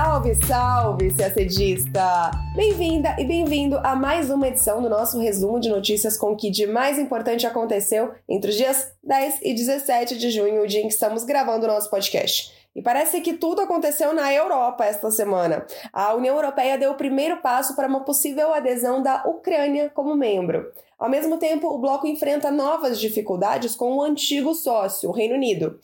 Salve, salve, CACDista! Bem-vinda e bem-vindo a mais uma edição do nosso resumo de notícias com o que de mais importante aconteceu entre os dias 10 e 17 de junho, o dia em que estamos gravando o nosso podcast. E parece que tudo aconteceu na Europa esta semana. A União Europeia deu o primeiro passo para uma possível adesão da Ucrânia como membro. Ao mesmo tempo, o bloco enfrenta novas dificuldades com o antigo sócio, o Reino Unido.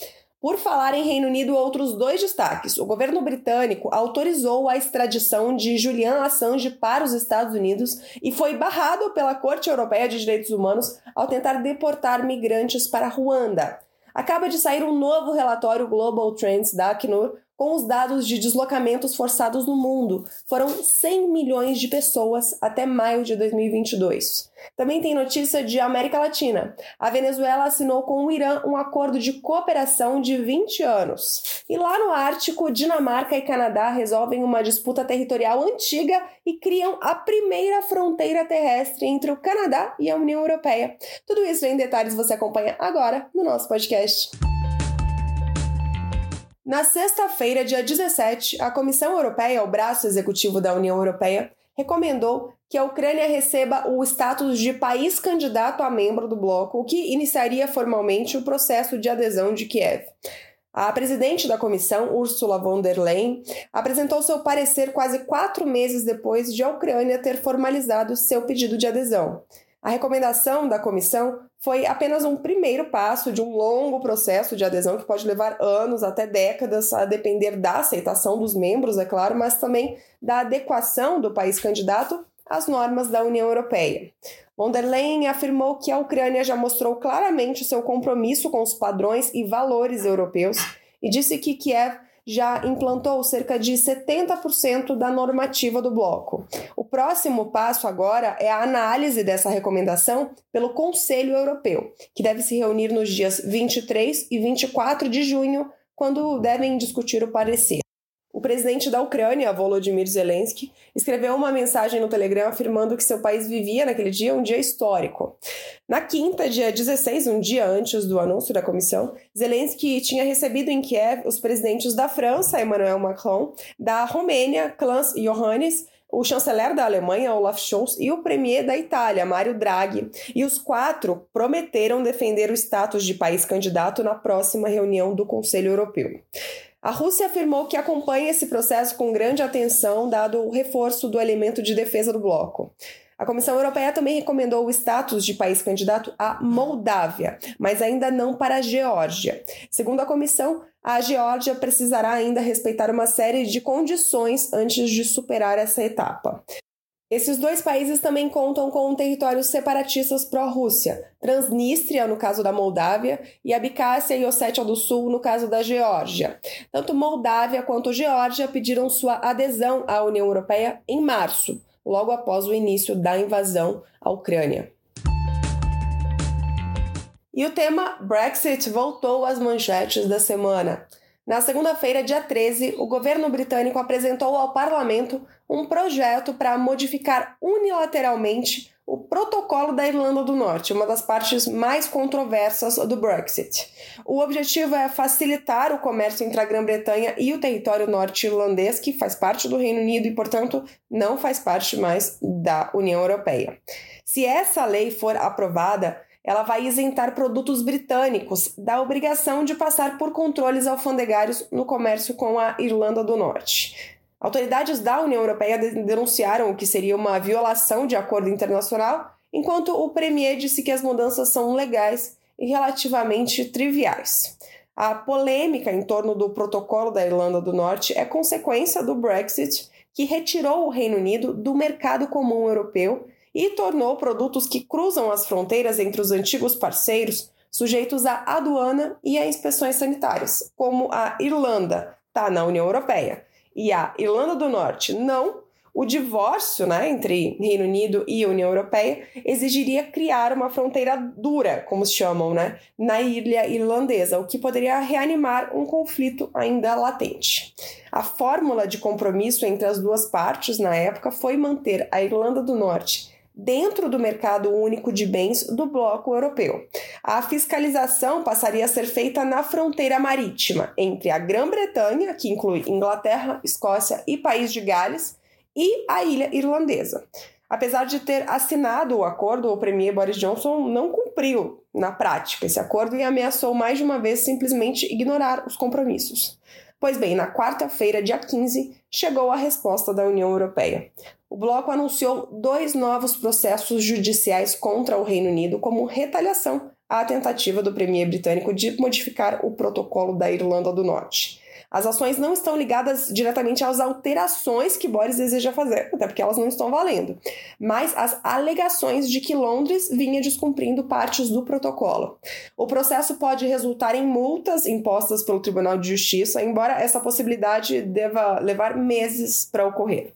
Por falar em Reino Unido, outros dois destaques. O governo britânico autorizou a extradição de Julian Assange para os Estados Unidos e foi barrado pela Corte Europeia de Direitos Humanos ao tentar deportar migrantes para Ruanda. Acaba de sair um novo relatório Global Trends da Acnur com os dados de deslocamentos forçados no mundo. Foram 100 milhões de pessoas até maio de 2022. Também tem notícia de América Latina. A Venezuela assinou com o Irã um acordo de cooperação de 20 anos. E lá no Ártico, Dinamarca e Canadá resolvem uma disputa territorial antiga e criam a primeira fronteira terrestre entre o Canadá e a União Europeia. Tudo isso em detalhes você acompanha agora no nosso podcast. Na sexta-feira, dia 17, a Comissão Europeia, o braço executivo da União Europeia, recomendou que a Ucrânia receba o status de país candidato a membro do bloco, o que iniciaria formalmente o processo de adesão de Kiev. A presidente da comissão, Ursula von der Leyen, apresentou seu parecer quase quatro meses depois de a Ucrânia ter formalizado seu pedido de adesão. A recomendação da comissão foi apenas um primeiro passo de um longo processo de adesão que pode levar anos, até décadas, a depender da aceitação dos membros, é claro, mas também da adequação do país candidato às normas da União Europeia. Von der Leyen afirmou que a Ucrânia já mostrou claramente seu compromisso com os padrões e valores europeus e disse que Kiev já implantou cerca de 70% da normativa do bloco. O próximo passo agora é a análise dessa recomendação pelo Conselho Europeu, que deve se reunir nos dias 23 e 24 de junho, quando devem discutir o parecer. O presidente da Ucrânia, Volodymyr Zelensky, escreveu uma mensagem no Telegram afirmando que seu país vivia naquele dia um dia histórico. Na quinta, dia 16, um dia antes do anúncio da comissão, Zelensky tinha recebido em Kiev os presidentes da França, Emmanuel Macron, da Romênia, Klaus Iohannis, o chanceler da Alemanha, Olaf Scholz, e o premier da Itália, Mario Draghi. E os quatro prometeram defender o status de país candidato na próxima reunião do Conselho Europeu. A Rússia afirmou que acompanha esse processo com grande atenção, dado o reforço do elemento de defesa do bloco. A Comissão Europeia também recomendou o status de país candidato à Moldávia, mas ainda não para a Geórgia. Segundo a comissão, a Geórgia precisará ainda respeitar uma série de condições antes de superar essa etapa. Esses dois países também contam com territórios separatistas pró-Rússia, Transnistria, no caso da Moldávia, e Abcásia e Ossétia do Sul, no caso da Geórgia. Tanto Moldávia quanto Geórgia pediram sua adesão à União Europeia em março, logo após o início da invasão à Ucrânia. E o tema Brexit voltou às manchetes da semana. Na segunda-feira, dia 13, o governo britânico apresentou ao parlamento um projeto para modificar unilateralmente o protocolo da Irlanda do Norte, uma das partes mais controversas do Brexit. O objetivo é facilitar o comércio entre a Grã-Bretanha e o território norte-irlandês, que faz parte do Reino Unido e, portanto, não faz parte mais da União Europeia. Se essa lei for aprovada, ela vai isentar produtos britânicos da obrigação de passar por controles alfandegários no comércio com a Irlanda do Norte. Autoridades da União Europeia denunciaram o que seria uma violação de acordo internacional, enquanto o Premier disse que as mudanças são legais e relativamente triviais. A polêmica em torno do protocolo da Irlanda do Norte é consequência do Brexit, que retirou o Reino Unido do mercado comum europeu e tornou produtos que cruzam as fronteiras entre os antigos parceiros sujeitos à aduana e a inspeções sanitárias, como a Irlanda está na União Europeia e a Irlanda do Norte não, o divórcio né, entre Reino Unido e União Europeia exigiria criar uma fronteira dura, como se chamam, né, na ilha irlandesa, o que poderia reanimar um conflito ainda latente. A fórmula de compromisso entre as duas partes na época foi manter a Irlanda do Norte dentro do mercado único de bens do bloco europeu. A fiscalização passaria a ser feita na fronteira marítima entre a Grã-Bretanha, que inclui Inglaterra, Escócia e País de Gales, e a ilha irlandesa. Apesar de ter assinado o acordo, o premier Boris Johnson não cumpriu na prática esse acordo e ameaçou mais de uma vez simplesmente ignorar os compromissos. Pois bem, na quarta-feira, dia 15, chegou a resposta da União Europeia. O bloco anunciou dois novos processos judiciais contra o Reino Unido como retaliação à tentativa do premier britânico de modificar o protocolo da Irlanda do Norte. As ações não estão ligadas diretamente às alterações que Boris deseja fazer, até porque elas não estão valendo, mas às alegações de que Londres vinha descumprindo partes do protocolo. O processo pode resultar em multas impostas pelo Tribunal de Justiça, embora essa possibilidade deva levar meses para ocorrer.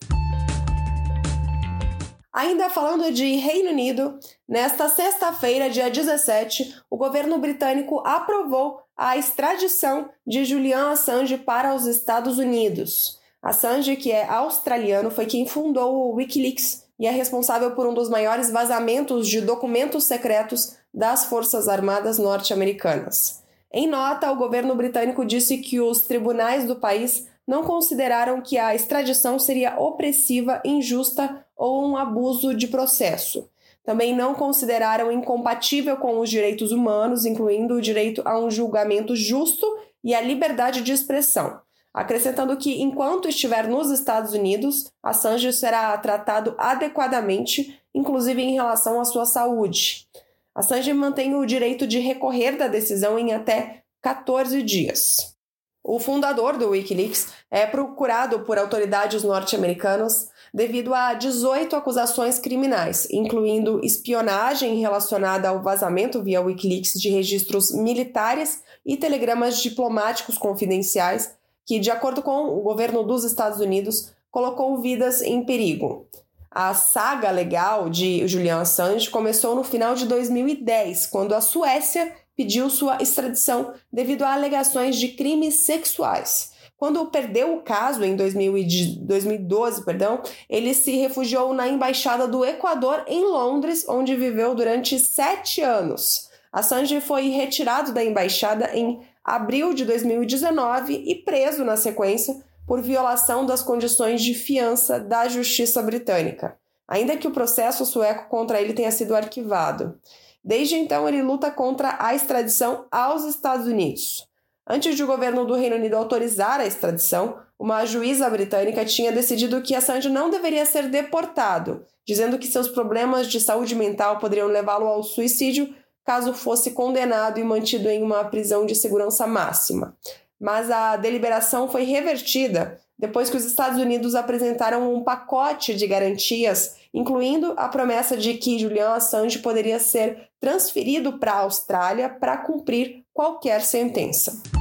Ainda falando de Reino Unido, nesta sexta-feira, dia 17, o governo britânico aprovou a extradição de Julian Assange para os Estados Unidos. Assange, que é australiano, foi quem fundou o Wikileaks e é responsável por um dos maiores vazamentos de documentos secretos das Forças Armadas norte-americanas. Em nota, o governo britânico disse que os tribunais do país não consideraram que a extradição seria opressiva, injusta ou um abuso de processo. Também não consideraram incompatível com os direitos humanos, incluindo o direito a um julgamento justo e a liberdade de expressão, acrescentando que, enquanto estiver nos Estados Unidos, Assange será tratado adequadamente, inclusive em relação à sua saúde. Assange mantém o direito de recorrer da decisão em até 14 dias. O fundador do Wikileaks é procurado por autoridades norte-americanas devido a 18 acusações criminais, incluindo espionagem relacionada ao vazamento via Wikileaks de registros militares e telegramas diplomáticos confidenciais, que, de acordo com o governo dos Estados Unidos, colocou vidas em perigo. A saga legal de Julian Assange começou no final de 2010, quando a Suécia pediu sua extradição devido a alegações de crimes sexuais. Quando perdeu o caso em 2012, perdão, ele se refugiou na embaixada do Equador em Londres, onde viveu durante sete anos. Assange foi retirado da embaixada em abril de 2019 e preso na sequência por violação das condições de fiança da justiça britânica, ainda que o processo sueco contra ele tenha sido arquivado. Desde então, ele luta contra a extradição aos Estados Unidos. Antes de o governo do Reino Unido autorizar a extradição, uma juíza britânica tinha decidido que Assange não deveria ser deportado, dizendo que seus problemas de saúde mental poderiam levá-lo ao suicídio caso fosse condenado e mantido em uma prisão de segurança máxima. Mas a deliberação foi revertida depois que os Estados Unidos apresentaram um pacote de garantias, incluindo a promessa de que Julian Assange poderia ser transferido para a Austrália para cumprir qualquer sentença.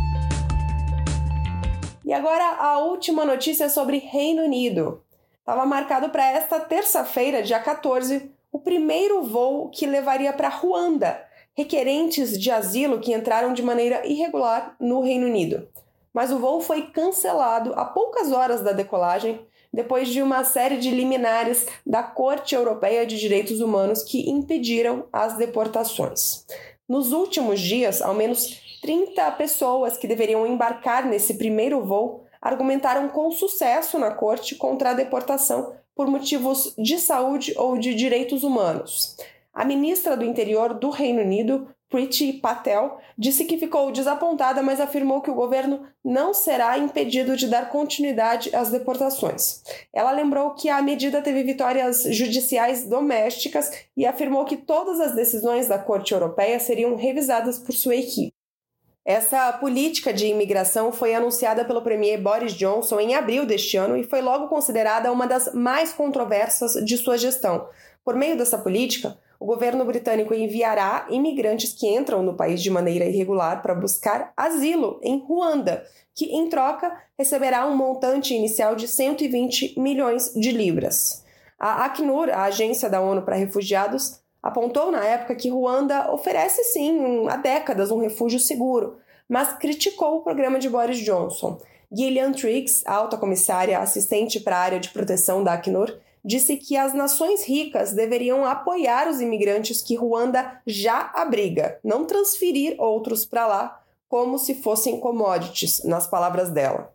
E agora a última notícia sobre Reino Unido. Estava marcado para esta terça-feira, dia 14, o primeiro voo que levaria para Ruanda requerentes de asilo que entraram de maneira irregular no Reino Unido mas o voo foi cancelado a poucas horas da decolagem, depois de uma série de liminares da Corte Europeia de Direitos Humanos que impediram as deportações. Nos últimos dias, ao menos 30 pessoas que deveriam embarcar nesse primeiro voo argumentaram com sucesso na corte contra a deportação por motivos de saúde ou de direitos humanos. A ministra do Interior do Reino Unido, Priti Patel disse que ficou desapontada, mas afirmou que o governo não será impedido de dar continuidade às deportações. Ela lembrou que a medida teve vitórias judiciais domésticas e afirmou que todas as decisões da Corte Europeia seriam revisadas por sua equipe. Essa política de imigração foi anunciada pelo premier Boris Johnson em abril deste ano e foi logo considerada uma das mais controversas de sua gestão. Por meio dessa política, o governo britânico enviará imigrantes que entram no país de maneira irregular para buscar asilo em Ruanda, que, em troca, receberá um montante inicial de 120 milhões de libras. A Acnur, a agência da ONU para refugiados, apontou na época que Ruanda oferece sim há décadas um refúgio seguro, mas criticou o programa de Boris Johnson. Gillian Triggs, alta comissária assistente para a área de proteção da Acnur, disse que as nações ricas deveriam apoiar os imigrantes que Ruanda já abriga, não transferir outros para lá como se fossem commodities, nas palavras dela.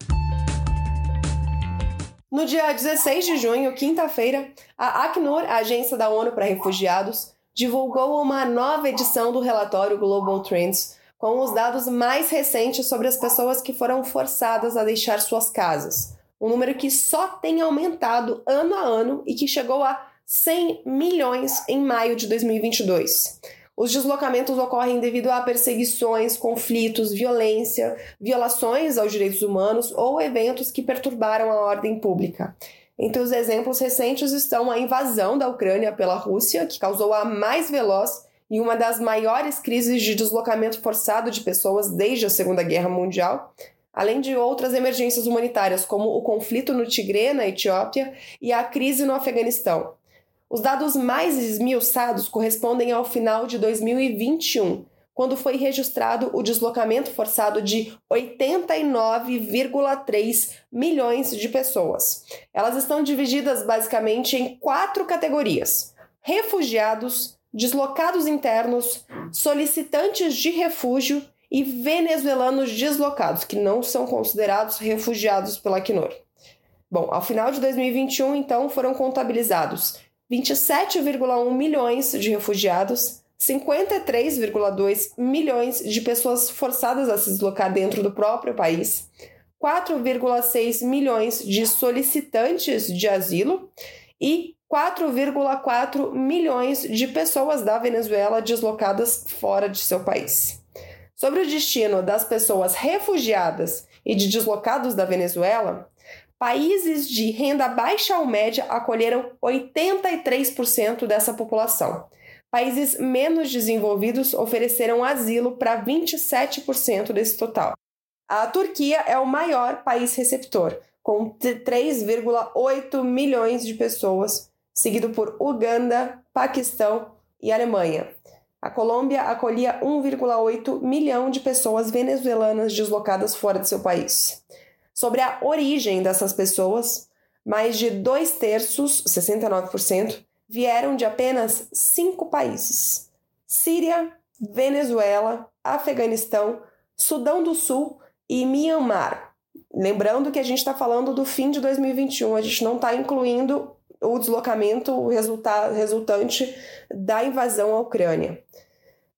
No dia 16 de junho, quinta-feira, a Acnur, a agência da ONU para refugiados, divulgou uma nova edição do relatório Global Trends, com os dados mais recentes sobre as pessoas que foram forçadas a deixar suas casas. Um número que só tem aumentado ano a ano e que chegou a 100 milhões em maio de 2022. Os deslocamentos ocorrem devido a perseguições, conflitos, violência, violações aos direitos humanos ou eventos que perturbaram a ordem pública. Entre os exemplos recentes estão a invasão da Ucrânia pela Rússia, que causou a mais veloz e uma das maiores crises de deslocamento forçado de pessoas desde a Segunda Guerra Mundial, além de outras emergências humanitárias, como o conflito no Tigré, na Etiópia, e a crise no Afeganistão. Os dados mais esmiuçados correspondem ao final de 2021, quando foi registrado o deslocamento forçado de 89,3 milhões de pessoas. Elas estão divididas basicamente em quatro categorias: refugiados, deslocados internos, solicitantes de refúgio e venezuelanos deslocados, que não são considerados refugiados pela Acnur. Bom, ao final de 2021, então, foram contabilizados 27,1 milhões de refugiados, 53,2 milhões de pessoas forçadas a se deslocar dentro do próprio país, 4,6 milhões de solicitantes de asilo e 4,4 milhões de pessoas da Venezuela deslocadas fora de seu país. Sobre o destino das pessoas refugiadas e de deslocados da Venezuela, Países de renda baixa ou média acolheram 83% dessa população. Países menos desenvolvidos ofereceram asilo para 27% desse total. A Turquia é o maior país receptor, com 3,8 milhões de pessoas, seguido por Uganda, Paquistão e Alemanha. A Colômbia acolhia 1,8 milhão de pessoas venezuelanas deslocadas fora de seu país. Sobre a origem dessas pessoas, mais de dois terços, 69%, vieram de apenas cinco países: Síria, Venezuela, Afeganistão, Sudão do Sul e Myanmar. Lembrando que a gente está falando do fim de 2021, a gente não está incluindo o deslocamento resultante da invasão à Ucrânia.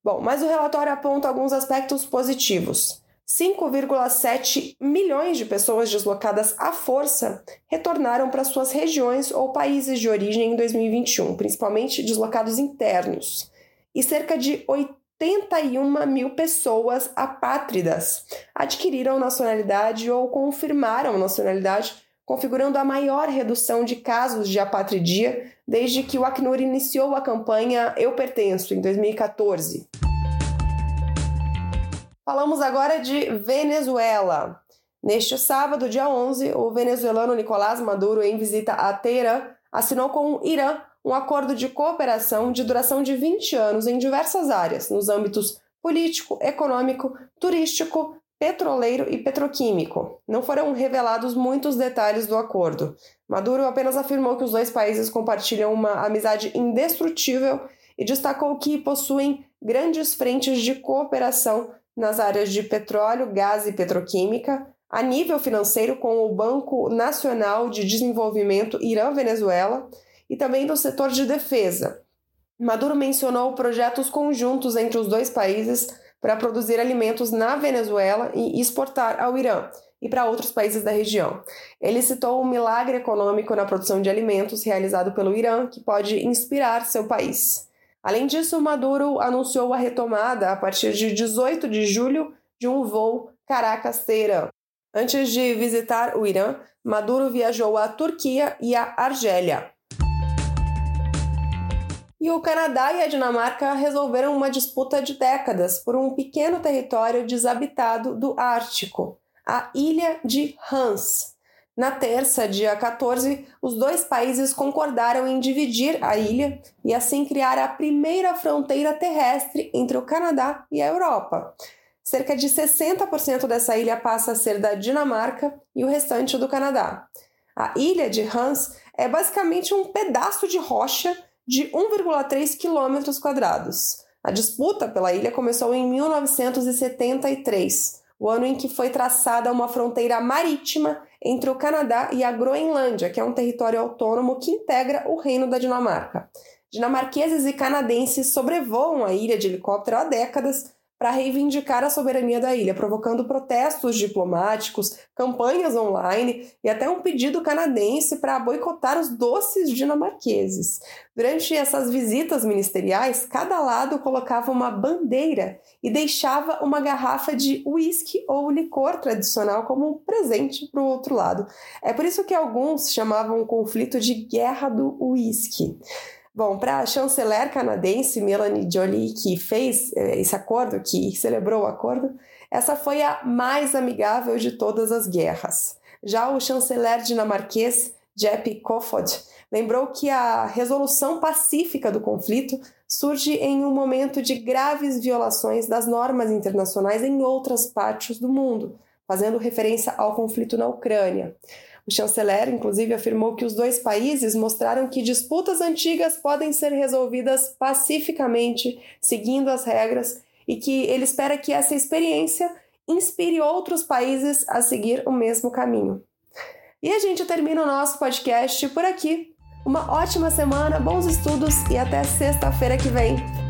Bom, mas o relatório aponta alguns aspectos positivos. 5,7 milhões de pessoas deslocadas à força retornaram para suas regiões ou países de origem em 2021, principalmente deslocados internos, e cerca de 81 mil pessoas apátridas adquiriram nacionalidade ou confirmaram nacionalidade, configurando a maior redução de casos de apatridia desde que o Acnur iniciou a campanha Eu Pertenço, em 2014. Falamos agora de Venezuela. Neste sábado, dia 11, o venezuelano Nicolás Maduro, em visita a Teherã, assinou com o Irã um acordo de cooperação de duração de 20 anos em diversas áreas, nos âmbitos político, econômico, turístico, petroleiro e petroquímico. Não foram revelados muitos detalhes do acordo. Maduro apenas afirmou que os dois países compartilham uma amizade indestrutível e destacou que possuem grandes frentes de cooperação nas áreas de petróleo, gás e petroquímica, a nível financeiro com o Banco Nacional de Desenvolvimento Irã-Venezuela e também do setor de defesa. Maduro mencionou projetos conjuntos entre os dois países para produzir alimentos na Venezuela e exportar ao Irã e para outros países da região. Ele citou o milagre econômico na produção de alimentos realizado pelo Irã, que pode inspirar seu país. Além disso, Maduro anunciou a retomada a partir de 18 de julho de um voo Caracas-Teherã. Antes de visitar o Irã, Maduro viajou à Turquia e à Argélia. E o Canadá e a Dinamarca resolveram uma disputa de décadas por um pequeno território desabitado do Ártico, a ilha de Hans. Na terça, dia 14, os dois países concordaram em dividir a ilha e assim criar a primeira fronteira terrestre entre o Canadá e a Europa. Cerca de 60% dessa ilha passa a ser da Dinamarca e o restante do Canadá. A ilha de Hans é basicamente um pedaço de rocha de 1,3 quilômetros quadrados. A disputa pela ilha começou em 1973, o ano em que foi traçada uma fronteira marítima entre o Canadá e a Groenlândia, que é um território autônomo que integra o Reino da Dinamarca. Dinamarqueses e canadenses sobrevoam a ilha de helicóptero há décadas para reivindicar a soberania da ilha, provocando protestos diplomáticos, campanhas online e até um pedido canadense para boicotar os doces dinamarqueses. Durante essas visitas ministeriais, cada lado colocava uma bandeira e deixava uma garrafa de uísque ou licor tradicional como um presente para o outro lado. É por isso que alguns chamavam o conflito de Guerra do Uísque. Bom, para a chanceler canadense Melanie Joly, que fez eh, esse acordo, que celebrou o acordo, essa foi a mais amigável de todas as guerras. Já o chanceler dinamarquês Jeppe Kofod lembrou que a resolução pacífica do conflito surge em um momento de graves violações das normas internacionais em outras partes do mundo, fazendo referência ao conflito na Ucrânia. O chanceler, inclusive, afirmou que os dois países mostraram que disputas antigas podem ser resolvidas pacificamente, seguindo as regras, e que ele espera que essa experiência inspire outros países a seguir o mesmo caminho. E a gente termina o nosso podcast por aqui. Uma ótima semana, bons estudos e até sexta-feira que vem.